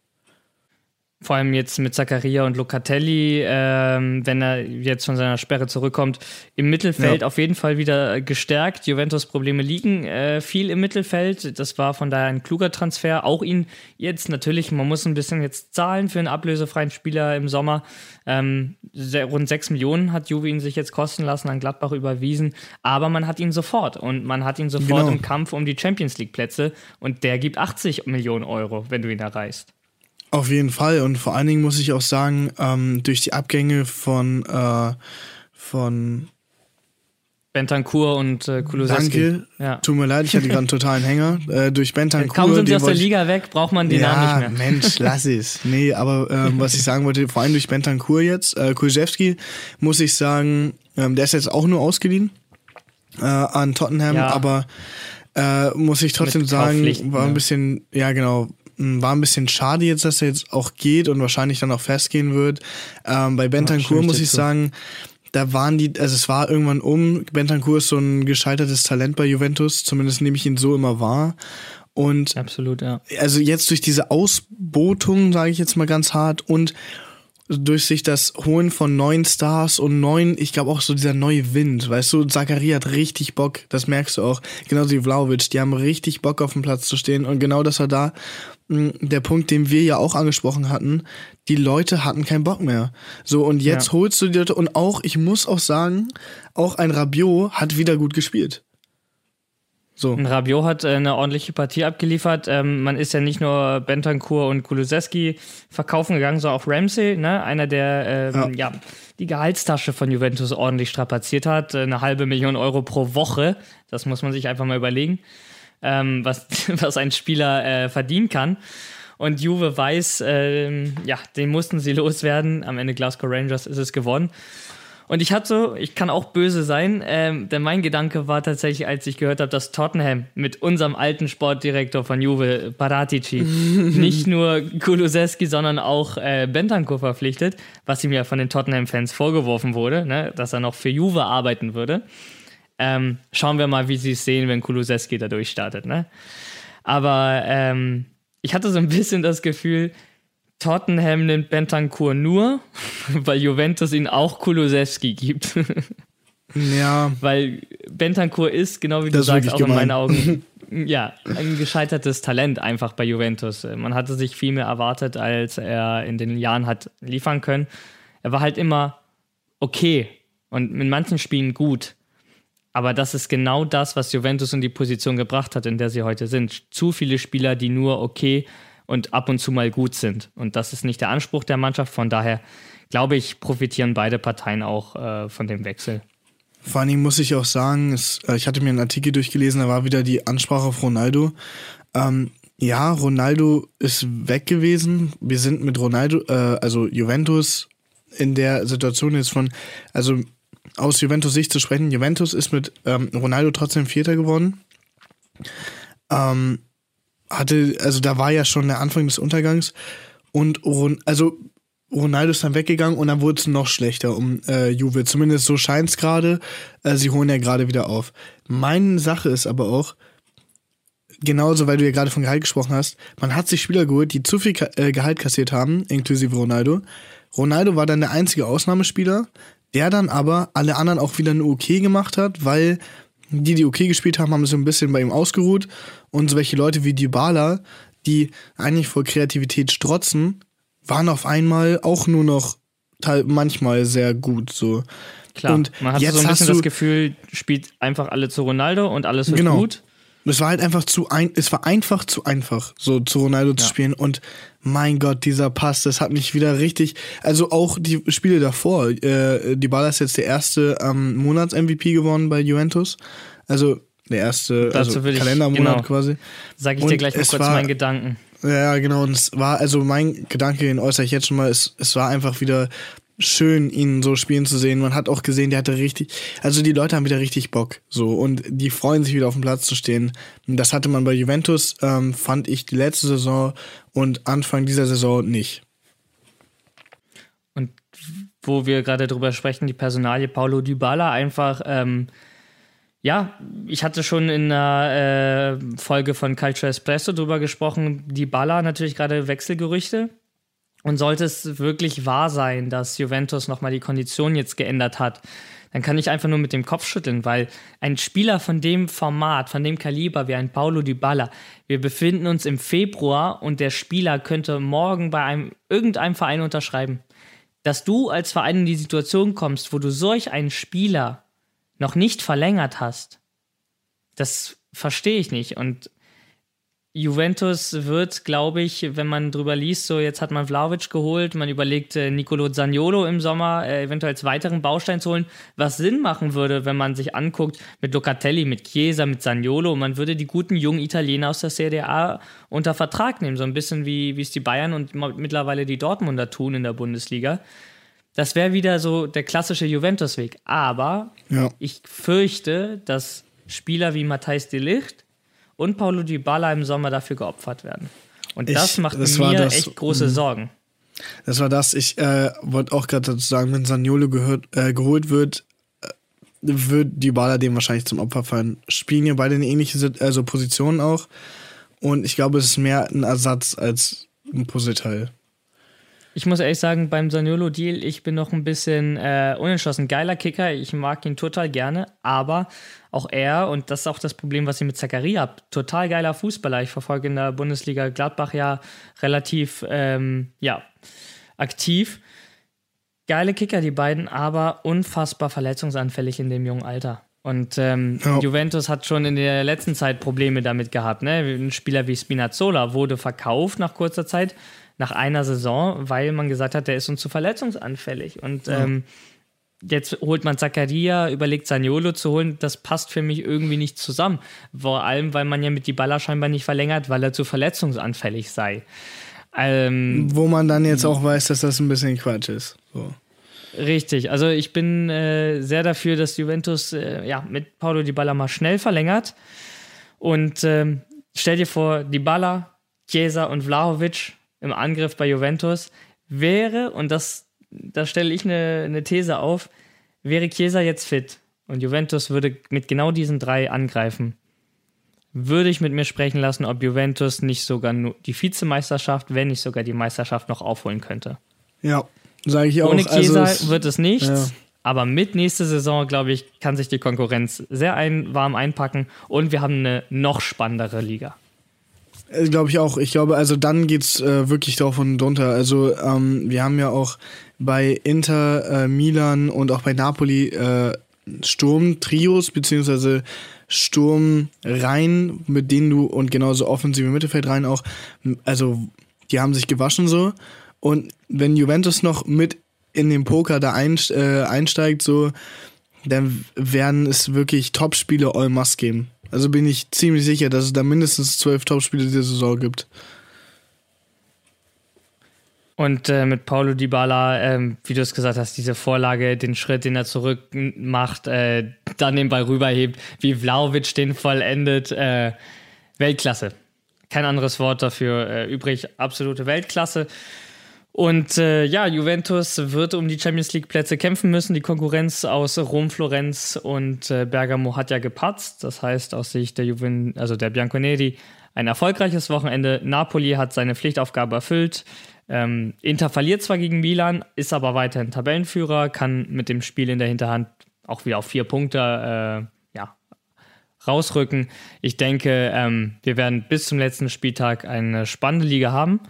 Vor allem jetzt mit Zaccaria und Locatelli, ähm, wenn er jetzt von seiner Sperre zurückkommt, im Mittelfeld ja. auf jeden Fall wieder gestärkt. Juventus Probleme liegen äh, viel im Mittelfeld. Das war von daher ein kluger Transfer. Auch ihn jetzt natürlich, man muss ein bisschen jetzt zahlen für einen ablösefreien Spieler im Sommer. Ähm, rund 6 Millionen hat Juve ihn sich jetzt kosten lassen, an Gladbach überwiesen. Aber man hat ihn sofort und man hat ihn sofort genau. im Kampf um die Champions League Plätze und der gibt 80 Millionen Euro, wenn du ihn erreichst. Auf jeden Fall. Und vor allen Dingen muss ich auch sagen, ähm, durch die Abgänge von, äh, von Bentancur und äh, Kulusewski. Danke. Ja. Tut mir leid, ich hatte gerade einen totalen Hänger. Äh, durch Bentancur. Kaum sind sie aus der Liga weg, braucht man den ja, Namen nicht mehr. Mensch, lass es. Nee, aber ähm, was ich sagen wollte, vor allem durch Bentancur jetzt, äh, Kulusewski, muss ich sagen, ähm, der ist jetzt auch nur ausgeliehen äh, an Tottenham, ja. aber äh, muss ich trotzdem sagen, war ein bisschen, ja genau, war ein bisschen schade jetzt, dass er jetzt auch geht und wahrscheinlich dann auch festgehen wird. Ähm, bei Bentancur muss ich sagen, da waren die, also es war irgendwann um. Bentancur ist so ein gescheitertes Talent bei Juventus, zumindest nehme ich ihn so immer wahr. Und absolut, ja. Also jetzt durch diese Ausbotung, sage ich jetzt mal ganz hart, und durch sich das Holen von neuen Stars und neuen, ich glaube auch so dieser neue Wind, weißt du, Zachary hat richtig Bock, das merkst du auch, genauso wie Vlaovic, die haben richtig Bock auf dem Platz zu stehen und genau das war da der Punkt, den wir ja auch angesprochen hatten, die Leute hatten keinen Bock mehr. So und jetzt ja. holst du die Leute und auch, ich muss auch sagen, auch ein Rabiot hat wieder gut gespielt. So. Rabiot hat äh, eine ordentliche Partie abgeliefert. Ähm, man ist ja nicht nur Bentancur und Kulusewski verkaufen gegangen, sondern auch Ramsey, ne? einer, der ähm, ja. ja. die Gehaltstasche von Juventus ordentlich strapaziert hat. Eine halbe Million Euro pro Woche. Das muss man sich einfach mal überlegen, ähm, was, was ein Spieler äh, verdienen kann. Und Juve weiß, ähm, ja, den mussten sie loswerden. Am Ende Glasgow Rangers ist es gewonnen. Und ich hatte so, ich kann auch böse sein, ähm, denn mein Gedanke war tatsächlich, als ich gehört habe, dass Tottenham mit unserem alten Sportdirektor von Juve, Paratici, nicht nur Kulusewski, sondern auch äh, Bentancur verpflichtet, was ihm ja von den Tottenham-Fans vorgeworfen wurde, ne, dass er noch für Juve arbeiten würde. Ähm, schauen wir mal, wie sie es sehen, wenn Kulusewski da durchstartet. Ne? Aber ähm, ich hatte so ein bisschen das Gefühl, Tottenham nimmt Bentancur nur, weil Juventus ihn auch Kulusewski gibt. ja. Weil Bentancur ist, genau wie du sagst, auch gemein. in meinen Augen, ja, ein gescheitertes Talent einfach bei Juventus. Man hatte sich viel mehr erwartet, als er in den Jahren hat liefern können. Er war halt immer okay und in manchen Spielen gut. Aber das ist genau das, was Juventus in die Position gebracht hat, in der sie heute sind. Zu viele Spieler, die nur okay und ab und zu mal gut sind. Und das ist nicht der Anspruch der Mannschaft. Von daher glaube ich, profitieren beide Parteien auch äh, von dem Wechsel. Vor Dingen muss ich auch sagen, es, äh, ich hatte mir einen Artikel durchgelesen, da war wieder die Ansprache auf Ronaldo. Ähm, ja, Ronaldo ist weg gewesen. Wir sind mit Ronaldo, äh, also Juventus, in der Situation jetzt von, also aus Juventus Sicht zu sprechen, Juventus ist mit ähm, Ronaldo trotzdem Vierter geworden. Ähm, hatte, also da war ja schon der Anfang des Untergangs und also Ronaldo ist dann weggegangen und dann wurde es noch schlechter um äh, Juve. Zumindest so scheint es gerade. Äh, sie holen ja gerade wieder auf. Meine Sache ist aber auch, genauso, weil du ja gerade von Gehalt gesprochen hast, man hat sich Spieler geholt, die zu viel äh, Gehalt kassiert haben, inklusive Ronaldo. Ronaldo war dann der einzige Ausnahmespieler, der dann aber alle anderen auch wieder eine OK gemacht hat, weil die, die okay gespielt haben, haben so ein bisschen bei ihm ausgeruht. Und solche Leute wie Dybala, die eigentlich vor Kreativität strotzen, waren auf einmal auch nur noch manchmal sehr gut. So. Klar, und man hat so ein bisschen das Gefühl, spielt einfach alle zu Ronaldo und alles wird genau. gut. Es war halt einfach zu ein, es war einfach zu einfach, so zu Ronaldo ja. zu spielen. Und mein Gott, dieser Pass, das hat mich wieder richtig. Also auch die Spiele davor. Äh, die Ball ist jetzt der erste ähm, Monats-MVP geworden bei Juventus. Also der erste also Kalendermonat genau, quasi. Sag ich und dir gleich mal kurz war, meinen Gedanken. Ja, genau. Und es war, also mein Gedanke, den äußere ich jetzt schon mal, es, es war einfach wieder schön, ihn so spielen zu sehen. Man hat auch gesehen, der hatte richtig, also die Leute haben wieder richtig Bock, so und die freuen sich wieder auf dem Platz zu stehen. Das hatte man bei Juventus, ähm, fand ich die letzte Saison und Anfang dieser Saison nicht. Und wo wir gerade drüber sprechen, die Personalie Paulo Dybala einfach, ähm, ja, ich hatte schon in einer äh, Folge von Culture Espresso drüber gesprochen, Dybala natürlich gerade Wechselgerüchte Und sollte es wirklich wahr sein, dass Juventus nochmal die Kondition jetzt geändert hat, dann kann ich einfach nur mit dem Kopf schütteln, weil ein Spieler von dem Format, von dem Kaliber wie ein Paulo Dybala, wir befinden uns im Februar und der Spieler könnte morgen bei einem irgendeinem Verein unterschreiben. Dass du als Verein in die Situation kommst, wo du solch einen Spieler noch nicht verlängert hast, das verstehe ich nicht. Und Juventus wird, glaube ich, wenn man drüber liest, so jetzt hat man Vlaovic geholt, man überlegt, äh, Nicolo Zaniolo im Sommer äh, eventuell als weiteren Baustein zu holen, was Sinn machen würde, wenn man sich anguckt mit Locatelli, mit Chiesa, mit Zaniolo, man würde die guten jungen Italiener aus der Serie A unter Vertrag nehmen, so ein bisschen wie, wie es die Bayern und mittlerweile die Dortmunder tun in der Bundesliga. Das wäre wieder so der klassische Juventus-Weg. Aber ja. ich fürchte, dass Spieler wie Matthijs de Ligt und Paulo Dybala im Sommer dafür geopfert werden. Und ich, das macht das mir das, echt große mhm. Sorgen. Das war das. Ich äh, wollte auch gerade dazu sagen, wenn Saniolo gehört, äh, geholt wird, äh, wird Dybala dem wahrscheinlich zum Opfer fallen. Spielen ja beide eine ähnliche also Position auch. Und ich glaube, es ist mehr ein Ersatz als ein Puzzleteil. Ich muss ehrlich sagen, beim Saniolo-Deal, ich bin noch ein bisschen äh, unentschlossen. Geiler Kicker, ich mag ihn total gerne, aber auch er, und das ist auch das Problem, was ich mit Zakaria habe, total geiler Fußballer. Ich verfolge in der Bundesliga Gladbach ja relativ ähm, ja, aktiv. Geile Kicker, die beiden, aber unfassbar verletzungsanfällig in dem jungen Alter. Und ähm, ja. Juventus hat schon in der letzten Zeit Probleme damit gehabt. Ne? Ein Spieler wie Spinazzola wurde verkauft nach kurzer Zeit, nach einer Saison, weil man gesagt hat, der ist uns zu verletzungsanfällig. Und ja. ähm, jetzt holt man Zaccaria, überlegt Saniolo zu holen, das passt für mich irgendwie nicht zusammen. Vor allem, weil man ja mit die Baller scheinbar nicht verlängert, weil er zu verletzungsanfällig sei. Ähm, Wo man dann jetzt auch weiß, dass das ein bisschen Quatsch ist. So. Richtig, also ich bin äh, sehr dafür, dass Juventus äh, ja, mit Paulo Di Balla mal schnell verlängert. Und ähm, stell dir vor, Di Balla, Chiesa und Vlahovic im Angriff bei Juventus wäre, und das, da stelle ich eine, eine These auf, wäre Chiesa jetzt fit und Juventus würde mit genau diesen drei angreifen, würde ich mit mir sprechen lassen, ob Juventus nicht sogar nur die Vizemeisterschaft, wenn nicht sogar die Meisterschaft noch aufholen könnte. Ja, sage ich auch. Ohne Chiesa also wird es nichts. Ja. Aber mit nächster Saison, glaube ich, kann sich die Konkurrenz sehr ein, warm einpacken und wir haben eine noch spannendere Liga. Äh, glaube ich auch. Ich glaube, also dann geht's äh, wirklich drauf und drunter. Also ähm, wir haben ja auch bei Inter, äh, Milan und auch bei Napoli äh, Sturm-Trios beziehungsweise Sturmreihen, mit denen du und genauso offensive Mittelfeldreihen auch, also die haben sich gewaschen so. Und wenn Juventus noch mit in den Poker da äh, einsteigt, so, dann werden es wirklich Top-Spiele all must geben. Also bin ich ziemlich sicher, dass es da mindestens zwölf Topspiele dieser Saison gibt. Und äh, mit Paulo Dybala, ähm, wie du es gesagt hast, diese Vorlage, den Schritt, den er zurück macht, äh, dann den Ball rüberhebt, wie Vlaovic den vollendet, äh, Weltklasse. Kein anderes Wort dafür äh, übrig, absolute Weltklasse. Und äh, ja, Juventus wird um die Champions League Plätze kämpfen müssen. Die Konkurrenz aus Rom, Florenz und äh, Bergamo hat ja gepatzt. Das heißt aus Sicht der Juven, also der Bianconeri, ein erfolgreiches Wochenende. Napoli hat seine Pflichtaufgabe erfüllt. Ähm, Inter verliert zwar gegen Milan, ist aber weiterhin Tabellenführer, kann mit dem Spiel in der Hinterhand auch wieder auf vier Punkte äh, ja, rausrücken. Ich denke, ähm, wir werden bis zum letzten Spieltag eine spannende Liga haben.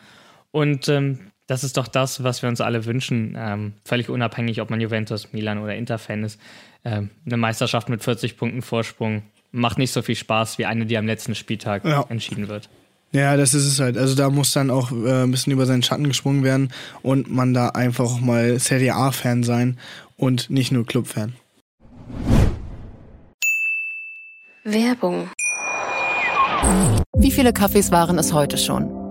Und ähm, das ist doch das, was wir uns alle wünschen, ähm, völlig unabhängig, ob man Juventus, Milan oder Inter-Fan ist. Ähm, eine Meisterschaft mit 40 Punkten Vorsprung macht nicht so viel Spaß wie eine, die am letzten Spieltag ja. entschieden wird. Ja, das ist es halt. Also da muss dann auch äh, ein bisschen über seinen Schatten gesprungen werden und man da einfach auch mal Serie A-Fan sein und nicht nur Club-Fan. Werbung. Wie viele Kaffees waren es heute schon?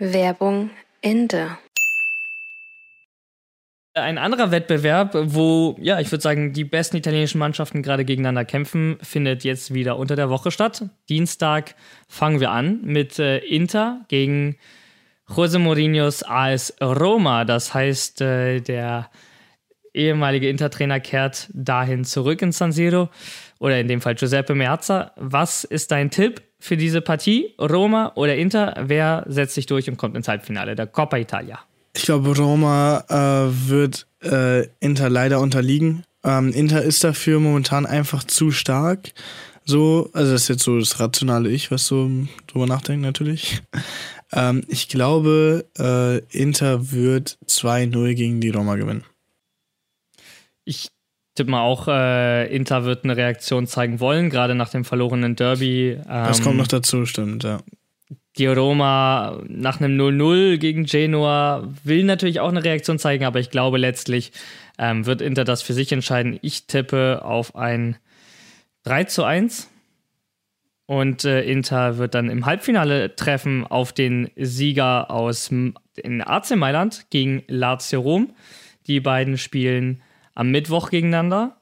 Werbung Ende. Ein anderer Wettbewerb, wo, ja, ich würde sagen, die besten italienischen Mannschaften gerade gegeneinander kämpfen, findet jetzt wieder unter der Woche statt. Dienstag fangen wir an mit äh, Inter gegen Jose Mourinhos AS Roma. Das heißt, äh, der ehemalige Inter-Trainer kehrt dahin zurück in San Siro oder in dem Fall Giuseppe Meazza. Was ist dein Tipp für diese Partie? Roma oder Inter? Wer setzt sich durch und kommt ins Halbfinale der Coppa Italia? Ich glaube, Roma äh, wird äh, Inter leider unterliegen. Ähm, Inter ist dafür momentan einfach zu stark. So, also das ist jetzt so das rationale Ich, was so drüber nachdenkt natürlich. Ähm, ich glaube, äh, Inter wird 2-0 gegen die Roma gewinnen. Ich tippe mal auch, äh, Inter wird eine Reaktion zeigen wollen, gerade nach dem verlorenen Derby. Ähm, das kommt noch dazu, stimmt, ja die Roma nach einem 0-0 gegen Genua will natürlich auch eine Reaktion zeigen, aber ich glaube letztlich ähm, wird Inter das für sich entscheiden. Ich tippe auf ein 3 zu 1 und äh, Inter wird dann im Halbfinale treffen auf den Sieger aus in AC Mailand gegen Lazio Rom. Die beiden spielen am Mittwoch gegeneinander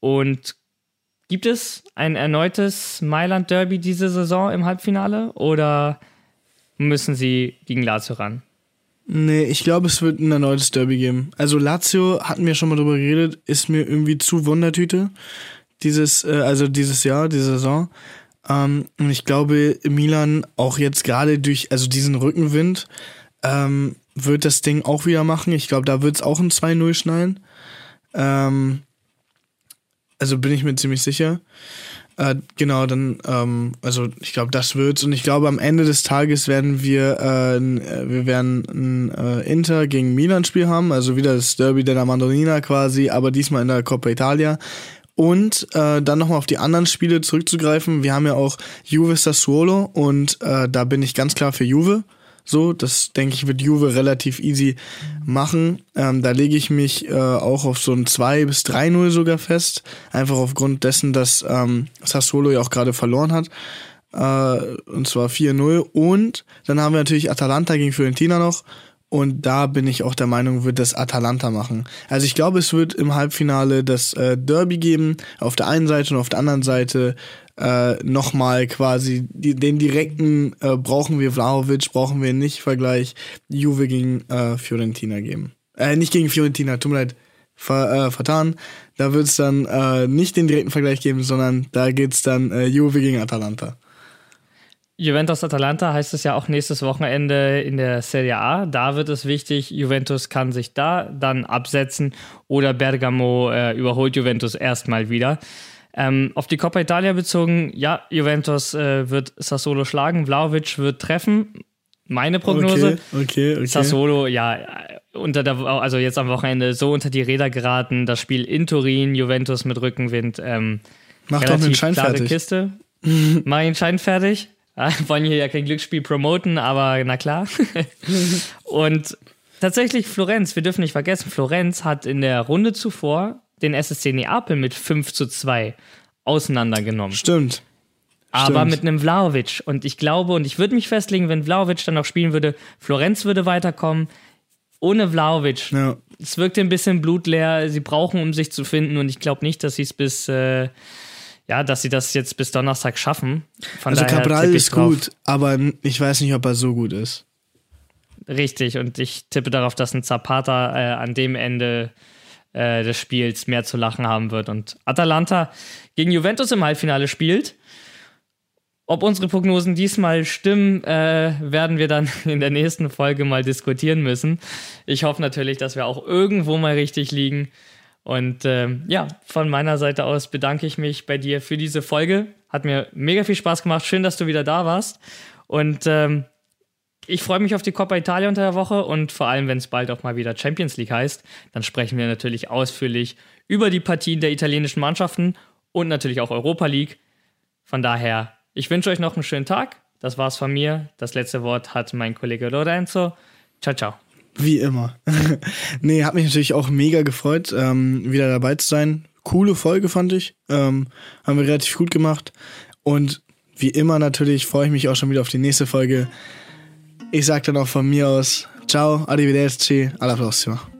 und Gibt es ein erneutes Mailand Derby diese Saison im Halbfinale oder müssen sie gegen Lazio ran? Nee, ich glaube, es wird ein erneutes Derby geben. Also Lazio, hatten wir schon mal drüber geredet, ist mir irgendwie zu Wundertüte. Dieses, äh, also dieses Jahr, diese Saison. Ähm, und ich glaube, Milan auch jetzt gerade durch, also diesen Rückenwind, ähm, wird das Ding auch wieder machen. Ich glaube, da wird es auch ein 2-0 schneiden. Ähm, also bin ich mir ziemlich sicher. Äh, genau, dann, ähm, also ich glaube, das wird's. Und ich glaube, am Ende des Tages werden wir, äh, äh wir werden ein äh, Inter gegen Milan-Spiel haben, also wieder das Derby della Mandolina quasi, aber diesmal in der Coppa Italia. Und äh, dann nochmal auf die anderen Spiele zurückzugreifen. Wir haben ja auch Juve Sassuolo und äh, da bin ich ganz klar für Juve. So, das denke ich, wird Juve relativ easy machen. Ähm, da lege ich mich äh, auch auf so ein 2 bis 3-0 sogar fest. Einfach aufgrund dessen, dass ähm, Sassuolo ja auch gerade verloren hat. Äh, und zwar 4-0. Und dann haben wir natürlich Atalanta gegen Fiorentina noch. Und da bin ich auch der Meinung, wird das Atalanta machen. Also ich glaube, es wird im Halbfinale das äh, Derby geben, auf der einen Seite und auf der anderen Seite äh, nochmal quasi die, den direkten äh, brauchen wir Vlahovic, brauchen wir nicht Vergleich Juve gegen äh, Fiorentina geben. Äh, nicht gegen Fiorentina, tut mir leid, ver, äh, vertan. Da wird es dann äh, nicht den direkten Vergleich geben, sondern da geht es dann äh, Juve gegen Atalanta. Juventus Atalanta heißt es ja auch nächstes Wochenende in der Serie A. Da wird es wichtig, Juventus kann sich da dann absetzen oder Bergamo äh, überholt Juventus erstmal wieder. Ähm, auf die Coppa Italia bezogen, ja, Juventus äh, wird Sassolo schlagen, Vlaovic wird treffen. Meine Prognose. Okay, okay, okay. Sassolo, ja, unter der, also jetzt am Wochenende so unter die Räder geraten. Das Spiel in Turin, Juventus mit Rückenwind. Ähm, Mach doch den Schein fertig. Kiste. Mach den Schein fertig. Ja, wollen hier ja kein Glücksspiel promoten, aber na klar. Und tatsächlich Florenz, wir dürfen nicht vergessen, Florenz hat in der Runde zuvor den SSC Neapel mit 5 zu 2 auseinandergenommen. Stimmt. Aber Stimmt. mit einem Vlaovic. Und ich glaube, und ich würde mich festlegen, wenn Vlaovic dann noch spielen würde, Florenz würde weiterkommen. Ohne Vlaovic. Ja. Es wirkte ein bisschen blutleer. Sie brauchen, um sich zu finden. Und ich glaube nicht, dass sie es bis, äh, ja, dass sie das jetzt bis Donnerstag schaffen. Von also Cabral ist drauf. gut, aber ich weiß nicht, ob er so gut ist. Richtig. Und ich tippe darauf, dass ein Zapata äh, an dem Ende äh, des Spiels mehr zu lachen haben wird. Und Atalanta gegen Juventus im Halbfinale spielt. Ob unsere Prognosen diesmal stimmen, äh, werden wir dann in der nächsten Folge mal diskutieren müssen. Ich hoffe natürlich, dass wir auch irgendwo mal richtig liegen. Und äh, ja, von meiner Seite aus bedanke ich mich bei dir für diese Folge. Hat mir mega viel Spaß gemacht. Schön, dass du wieder da warst. Und ähm, ich freue mich auf die Coppa Italia unter der Woche und vor allem, wenn es bald auch mal wieder Champions League heißt, dann sprechen wir natürlich ausführlich über die Partien der italienischen Mannschaften und natürlich auch Europa League. Von daher, ich wünsche euch noch einen schönen Tag. Das war's von mir. Das letzte Wort hat mein Kollege Lorenzo. Ciao, ciao. Wie immer. nee, hat mich natürlich auch mega gefreut, ähm, wieder dabei zu sein. Coole Folge fand ich. Ähm, haben wir relativ gut gemacht. Und wie immer natürlich freue ich mich auch schon wieder auf die nächste Folge. Dann auch von mir Ciao, arrivederci, alla prossima.